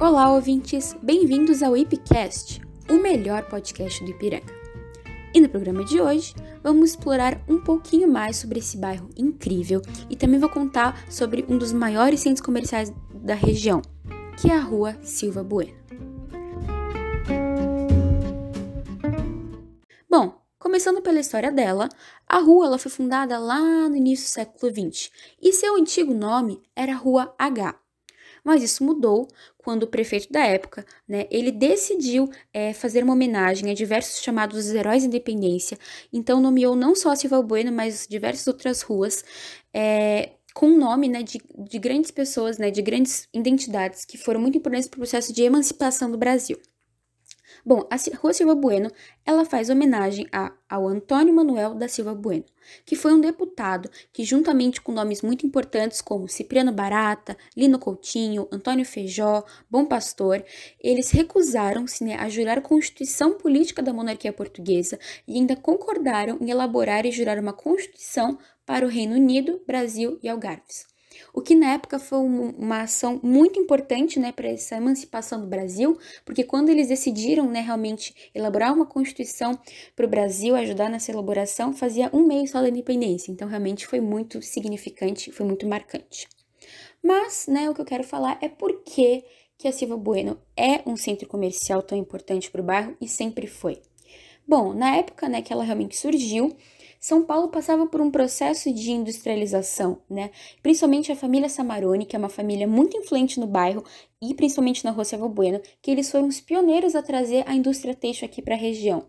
Olá, ouvintes! Bem-vindos ao IPCast, o melhor podcast do Ipiranga. E no programa de hoje, vamos explorar um pouquinho mais sobre esse bairro incrível e também vou contar sobre um dos maiores centros comerciais da região, que é a Rua Silva Bueno. Bom, começando pela história dela, a rua ela foi fundada lá no início do século XX e seu antigo nome era Rua H. Mas isso mudou quando o prefeito da época, né, ele decidiu é, fazer uma homenagem a diversos chamados heróis da independência, então nomeou não só Silva Bueno, mas diversas outras ruas, é, com o nome né, de, de grandes pessoas, né, de grandes identidades que foram muito importantes para o processo de emancipação do Brasil. Bom, a Rua Silva Bueno, ela faz homenagem a, ao Antônio Manuel da Silva Bueno, que foi um deputado que, juntamente com nomes muito importantes como Cipriano Barata, Lino Coutinho, Antônio Feijó, Bom Pastor, eles recusaram-se né, a jurar a Constituição Política da Monarquia Portuguesa e ainda concordaram em elaborar e jurar uma Constituição para o Reino Unido, Brasil e Algarves o que na época foi uma ação muito importante né, para essa emancipação do Brasil, porque quando eles decidiram né, realmente elaborar uma constituição para o Brasil, ajudar nessa elaboração, fazia um mês só da independência, então realmente foi muito significante, foi muito marcante. Mas né, o que eu quero falar é por que, que a Silva Bueno é um centro comercial tão importante para o bairro e sempre foi. Bom, na época né, que ela realmente surgiu, são Paulo passava por um processo de industrialização, né? Principalmente a família Samarone, que é uma família muito influente no bairro e principalmente na Rua Silva Bueno, que eles foram os pioneiros a trazer a indústria têxtil aqui para a região.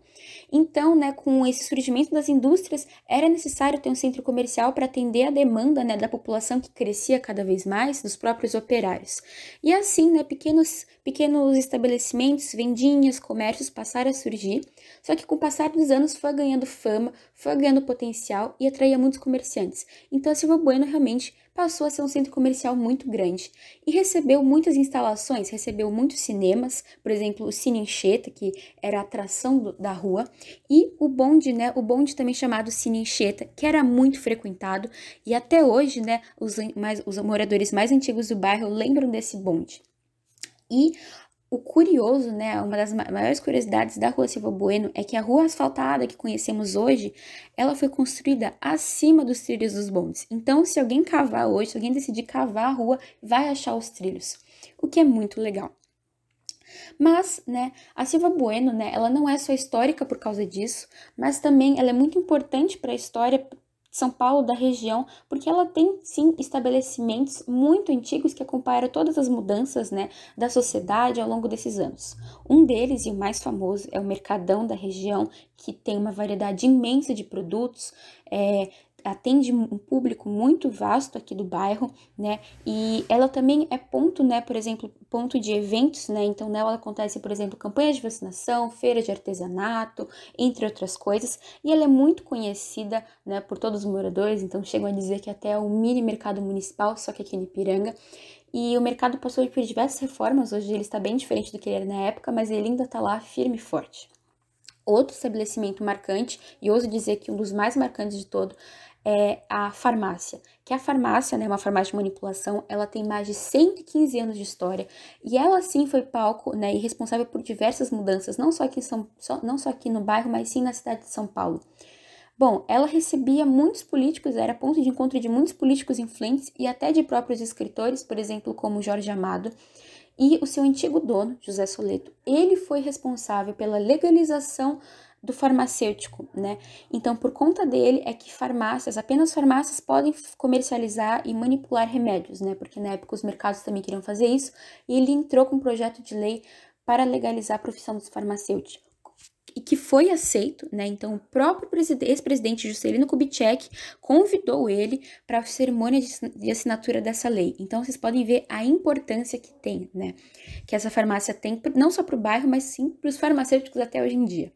Então, né, com esse surgimento das indústrias, era necessário ter um centro comercial para atender a demanda né, da população que crescia cada vez mais, dos próprios operários. E assim, né, pequenos, pequenos estabelecimentos, vendinhas, comércios passaram a surgir, só que com o passar dos anos foi ganhando fama, foi ganhando potencial e atraía muitos comerciantes. Então, a Silva Bueno realmente passou a ser um centro comercial muito grande e recebeu muitas instalações, recebeu muitos cinemas, por exemplo, o Cine Enxeta, que era a atração do, da rua, e o bonde, né, o bonde também chamado Cine Enxeta, que era muito frequentado e até hoje, né, os, mais, os moradores mais antigos do bairro lembram desse bonde. E o curioso, né, uma das maiores curiosidades da Rua Silva Bueno é que a rua asfaltada que conhecemos hoje, ela foi construída acima dos trilhos dos bondes. Então, se alguém cavar hoje, se alguém decidir cavar a rua, vai achar os trilhos, o que é muito legal. Mas, né, a Silva Bueno, né, ela não é só histórica por causa disso, mas também ela é muito importante para a história são Paulo da região, porque ela tem sim estabelecimentos muito antigos que acompanharam todas as mudanças né, da sociedade ao longo desses anos. Um deles, e o mais famoso, é o Mercadão da região, que tem uma variedade imensa de produtos, é, atende um público muito vasto aqui do bairro, né? E ela também é ponto, né, por exemplo, ponto de eventos, né? Então nela acontece, por exemplo, campanhas de vacinação, feira de artesanato, entre outras coisas, e ela é muito conhecida, né, por todos os moradores, então chegam a dizer que até é um mini mercado municipal, só que aqui em Ipiranga. E o mercado passou por diversas reformas, hoje ele está bem diferente do que ele era na época, mas ele ainda está lá firme e forte. Outro estabelecimento marcante, e ouso dizer que um dos mais marcantes de todo, é a farmácia, que a farmácia, né, uma farmácia de manipulação, ela tem mais de 115 anos de história e ela sim foi palco, né, e responsável por diversas mudanças, não só aqui, São, só, não só aqui no bairro, mas sim na cidade de São Paulo. Bom, ela recebia muitos políticos, era ponto de encontro de muitos políticos influentes e até de próprios escritores, por exemplo, como Jorge Amado, e o seu antigo dono, José Soleto. Ele foi responsável pela legalização do farmacêutico, né? Então, por conta dele é que farmácias, apenas farmácias podem comercializar e manipular remédios, né? Porque na época os mercados também queriam fazer isso, e ele entrou com um projeto de lei para legalizar a profissão dos farmacêuticos e que foi aceito, né? Então, o próprio ex-presidente Juscelino Kubitschek convidou ele para a cerimônia de assinatura dessa lei. Então, vocês podem ver a importância que tem, né? Que essa farmácia tem, não só para o bairro, mas sim para os farmacêuticos até hoje em dia.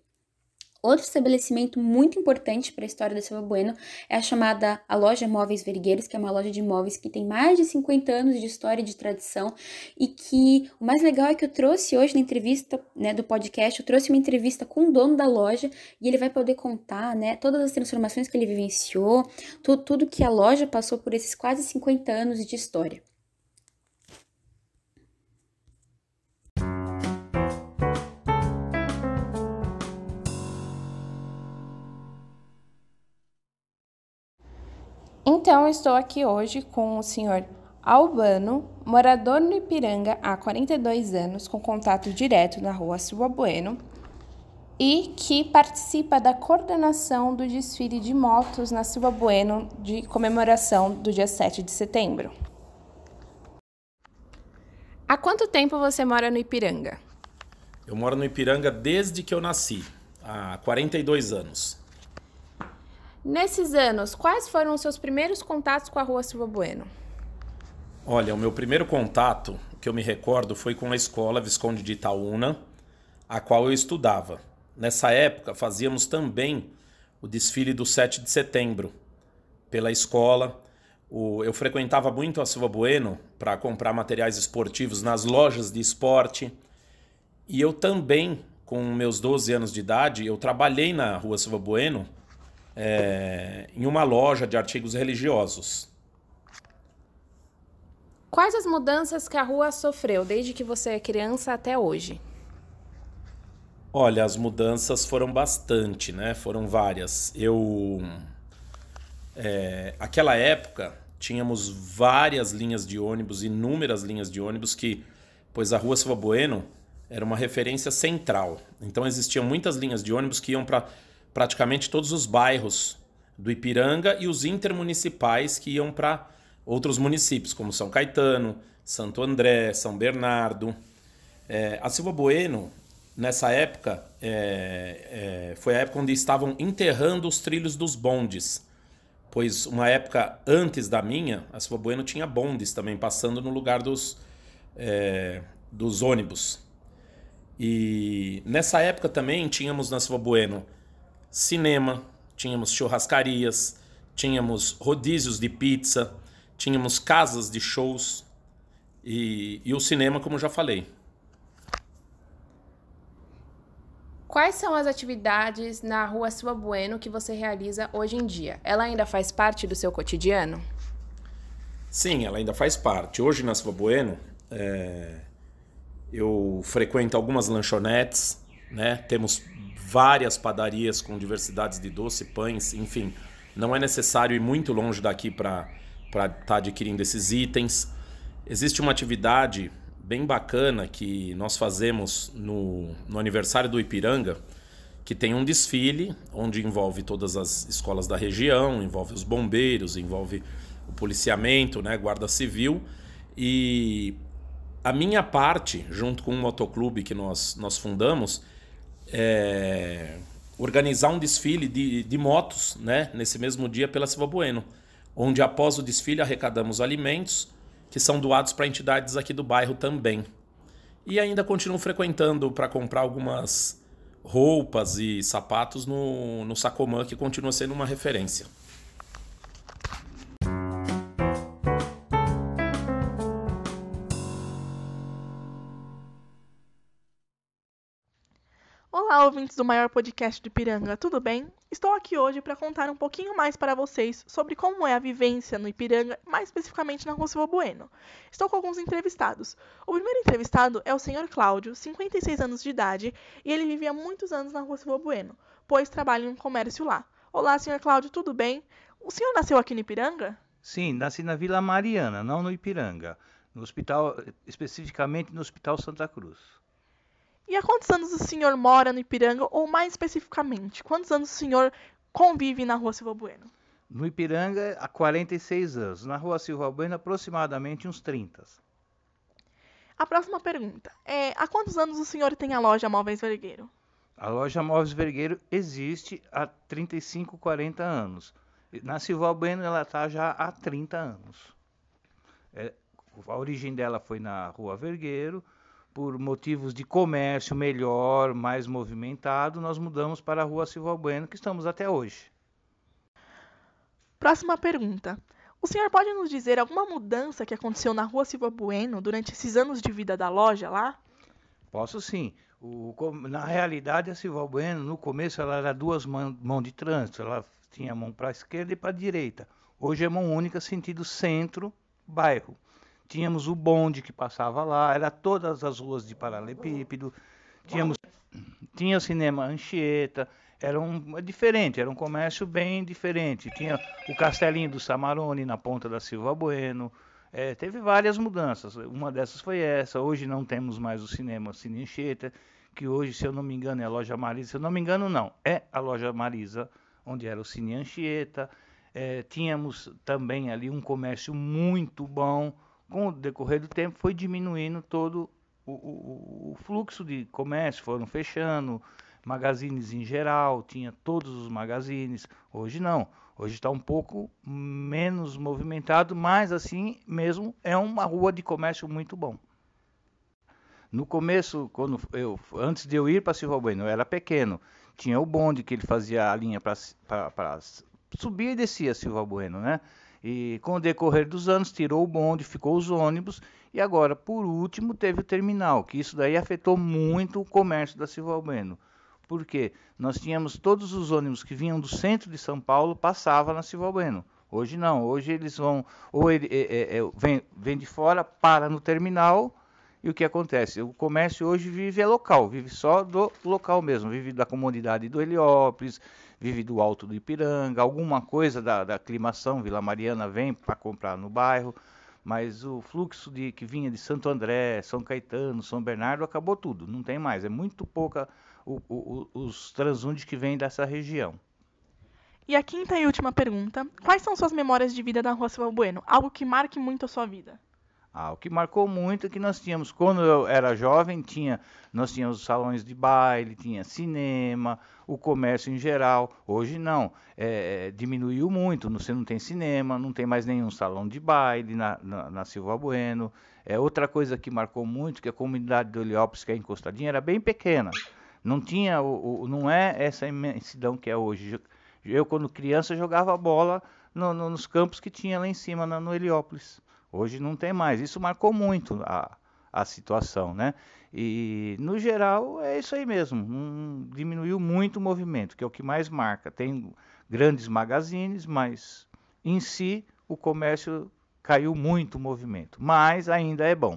Outro estabelecimento muito importante para a história da Silva Bueno é a chamada a Loja Móveis Vergueiros, que é uma loja de móveis que tem mais de 50 anos de história e de tradição e que o mais legal é que eu trouxe hoje na entrevista né, do podcast, eu trouxe uma entrevista com o dono da loja e ele vai poder contar né, todas as transformações que ele vivenciou, tudo, tudo que a loja passou por esses quase 50 anos de história. Então, estou aqui hoje com o senhor Albano, morador no Ipiranga há 42 anos, com contato direto na rua Silva Bueno, e que participa da coordenação do desfile de motos na Silva Bueno de comemoração do dia 7 de setembro. Há quanto tempo você mora no Ipiranga? Eu moro no Ipiranga desde que eu nasci, há 42 anos. Nesses anos, quais foram os seus primeiros contatos com a Rua Silva Bueno? Olha, o meu primeiro contato, que eu me recordo, foi com a escola Visconde de Itaúna, a qual eu estudava. Nessa época, fazíamos também o desfile do 7 de setembro pela escola. eu frequentava muito a Silva Bueno para comprar materiais esportivos nas lojas de esporte. E eu também, com meus 12 anos de idade, eu trabalhei na Rua Silva Bueno é, em uma loja de artigos religiosos. Quais as mudanças que a rua sofreu desde que você é criança até hoje? Olha, as mudanças foram bastante, né? Foram várias. Eu. É, aquela época tínhamos várias linhas de ônibus, inúmeras linhas de ônibus que, pois a Rua Silva Bueno era uma referência central. Então existiam muitas linhas de ônibus que iam para praticamente todos os bairros do Ipiranga e os intermunicipais que iam para outros municípios, como São Caetano, Santo André, São Bernardo. É, a Silva Bueno nessa época, é, é, foi a época onde estavam enterrando os trilhos dos bondes. Pois uma época antes da minha, a Silva Bueno tinha bondes também passando no lugar dos, é, dos ônibus. E nessa época também tínhamos na Silva Bueno cinema, tínhamos churrascarias, tínhamos rodízios de pizza, tínhamos casas de shows e, e o cinema, como já falei. Quais são as atividades na Rua Silva Bueno que você realiza hoje em dia? Ela ainda faz parte do seu cotidiano? Sim, ela ainda faz parte. Hoje na Silva Bueno, é... eu frequento algumas lanchonetes, né? temos várias padarias com diversidades de doce, pães, enfim. Não é necessário ir muito longe daqui para estar tá adquirindo esses itens. Existe uma atividade bem bacana que nós fazemos no, no aniversário do Ipiranga, que tem um desfile onde envolve todas as escolas da região, envolve os bombeiros, envolve o policiamento, né, guarda civil e a minha parte, junto com o motoclube que nós, nós fundamos, é organizar um desfile de, de motos né, nesse mesmo dia pela Silva Bueno, onde após o desfile arrecadamos alimentos que são doados para entidades aqui do bairro também. E ainda continuo frequentando para comprar algumas roupas e sapatos no, no Sacomã, que continua sendo uma referência. Olá, ouvintes do maior podcast do Ipiranga, tudo bem? Estou aqui hoje para contar um pouquinho mais para vocês sobre como é a vivência no Ipiranga, mais especificamente na Rua Silva Bueno. Estou com alguns entrevistados. O primeiro entrevistado é o senhor Cláudio, 56 anos de idade, e ele vive há muitos anos na Rua Silva Bueno, pois trabalha em um comércio lá. Olá, senhor Cláudio, tudo bem? O senhor nasceu aqui no Ipiranga? Sim, nasci na Vila Mariana, não no Ipiranga. No hospital, especificamente no Hospital Santa Cruz. E há quantos anos o senhor mora no Ipiranga, ou mais especificamente, quantos anos o senhor convive na Rua Silva Bueno? No Ipiranga, há 46 anos. Na Rua Silva Bueno, aproximadamente uns 30. A próxima pergunta é: há quantos anos o senhor tem a loja Móveis Vergueiro? A loja Móveis Vergueiro existe há 35, 40 anos. Na Silva Bueno, ela está já há 30 anos. É, a origem dela foi na Rua Vergueiro por motivos de comércio melhor, mais movimentado, nós mudamos para a Rua Silva Bueno, que estamos até hoje. Próxima pergunta. O senhor pode nos dizer alguma mudança que aconteceu na Rua Silva Bueno durante esses anos de vida da loja lá? Posso sim. O, na realidade, a Silva Bueno, no começo, ela era duas mãos mão de trânsito. Ela tinha mão para a esquerda e para a direita. Hoje é mão única, sentido centro-bairro. Tínhamos o bonde que passava lá, era todas as ruas de paralelepípedo. Tínhamos, tinha o cinema Anchieta, era um, diferente, era um comércio bem diferente. Tinha o castelinho do Samarone na ponta da Silva Bueno. É, teve várias mudanças. Uma dessas foi essa. Hoje não temos mais o cinema Cine Anchieta, que hoje, se eu não me engano, é a loja Marisa. Se eu não me engano, não. É a loja Marisa, onde era o Cine Anchieta. É, tínhamos também ali um comércio muito bom. Com o decorrer do tempo, foi diminuindo todo o, o, o fluxo de comércio, foram fechando, magazines em geral, tinha todos os magazines. Hoje não. Hoje está um pouco menos movimentado, mas assim mesmo é uma rua de comércio muito bom. No começo, quando eu, antes de eu ir para Silva Bueno, eu era pequeno. Tinha o bonde que ele fazia a linha para subir e descia Silva Bueno, né? E com o decorrer dos anos tirou o bonde, ficou os ônibus e agora, por último, teve o terminal, que isso daí afetou muito o comércio da Silva Bueno. Porque nós tínhamos todos os ônibus que vinham do centro de São Paulo passavam na Silva Bueno. Hoje não, hoje eles vão, ou ele, é, é, é, vem, vem de fora, para no terminal, e o que acontece? O comércio hoje vive é local, vive só do local mesmo, vive da comunidade do Heliópolis, vive do Alto do Ipiranga, alguma coisa da, da aclimação, Vila Mariana vem para comprar no bairro, mas o fluxo de, que vinha de Santo André, São Caetano, São Bernardo, acabou tudo, não tem mais, é muito pouca o, o, os transundes que vêm dessa região. E a quinta e última pergunta: quais são suas memórias de vida na Rua Silva Bueno? Algo que marque muito a sua vida? Ah, o que marcou muito é que nós tínhamos, quando eu era jovem, tinha, nós tínhamos salões de baile, tinha cinema, o comércio em geral. Hoje não, é, diminuiu muito. Você não tem cinema, não tem mais nenhum salão de baile na, na, na Silva Bueno. É outra coisa que marcou muito que a comunidade do Heliópolis, que é encostadinha, era bem pequena. Não tinha, o, o, não é essa imensidão que é hoje. Eu, quando criança, jogava bola no, no, nos campos que tinha lá em cima, na, no Heliópolis. Hoje não tem mais. Isso marcou muito a, a situação, né? E, no geral, é isso aí mesmo. Um, diminuiu muito o movimento, que é o que mais marca. Tem grandes magazines, mas, em si, o comércio caiu muito o movimento. Mas ainda é bom.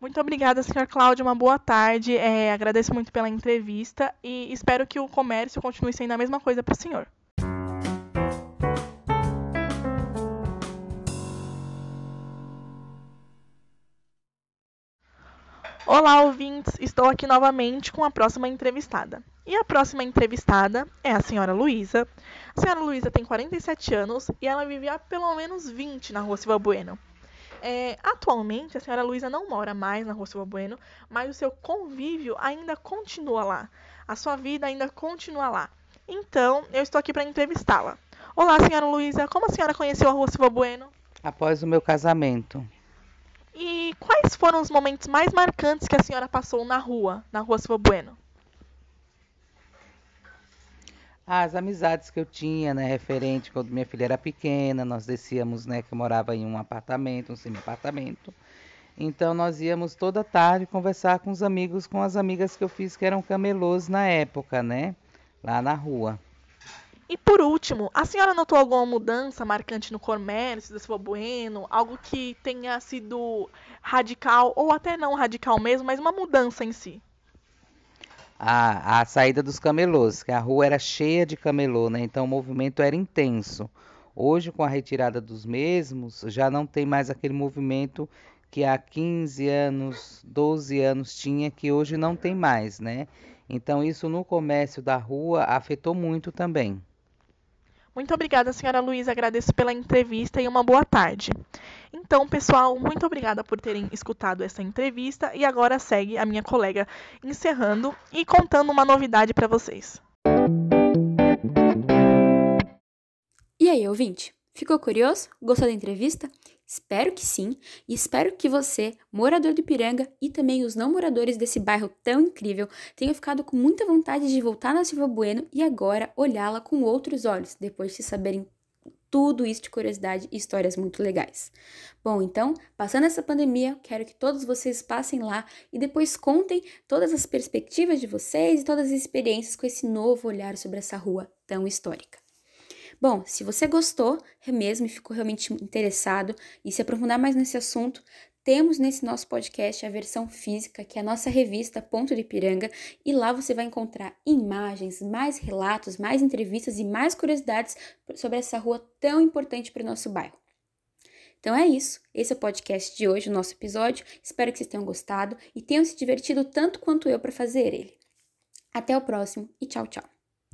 Muito obrigada, senhor Cláudio. Uma boa tarde. É, agradeço muito pela entrevista e espero que o comércio continue sendo a mesma coisa para o senhor. Olá, ouvintes! Estou aqui novamente com a próxima entrevistada. E a próxima entrevistada é a senhora Luísa. A senhora Luísa tem 47 anos e ela vive há pelo menos 20 na rua Silva Bueno. É, atualmente, a senhora Luísa não mora mais na Rua Silva Bueno, mas o seu convívio ainda continua lá. A sua vida ainda continua lá. Então, eu estou aqui para entrevistá-la. Olá, senhora Luísa, como a senhora conheceu a Rua Silva Bueno? Após o meu casamento. E quais foram os momentos mais marcantes que a senhora passou na rua, na Rua Silva Bueno? as amizades que eu tinha, né, referente quando minha filha era pequena, nós descíamos, né, que eu morava em um apartamento, um semi-apartamento. Então nós íamos toda tarde conversar com os amigos, com as amigas que eu fiz que eram camelôs na época, né, lá na rua. E por último, a senhora notou alguma mudança marcante no comércio da sua Bueno? Algo que tenha sido radical, ou até não radical mesmo, mas uma mudança em si? a, saída dos camelôs, que a rua era cheia de camelô, né? Então o movimento era intenso. Hoje, com a retirada dos mesmos, já não tem mais aquele movimento que há 15 anos, 12 anos tinha, que hoje não tem mais, né? Então, isso no comércio da rua afetou muito também. Muito obrigada, senhora Luísa. Agradeço pela entrevista e uma boa tarde. Então, pessoal, muito obrigada por terem escutado essa entrevista e agora segue a minha colega encerrando e contando uma novidade para vocês. E aí, ouvinte? Ficou curioso? Gostou da entrevista? Espero que sim, e espero que você, morador de Piranga e também os não moradores desse bairro tão incrível, tenham ficado com muita vontade de voltar na Silva Bueno e agora olhá-la com outros olhos, depois de saberem tudo isso de curiosidade e histórias muito legais. Bom, então, passando essa pandemia, quero que todos vocês passem lá e depois contem todas as perspectivas de vocês e todas as experiências com esse novo olhar sobre essa rua tão histórica. Bom, se você gostou mesmo e ficou realmente interessado e se aprofundar mais nesse assunto, temos nesse nosso podcast a versão física, que é a nossa revista Ponto de Ipiranga, e lá você vai encontrar imagens, mais relatos, mais entrevistas e mais curiosidades sobre essa rua tão importante para o nosso bairro. Então é isso. Esse é o podcast de hoje, o nosso episódio. Espero que vocês tenham gostado e tenham se divertido tanto quanto eu para fazer ele. Até o próximo e tchau, tchau.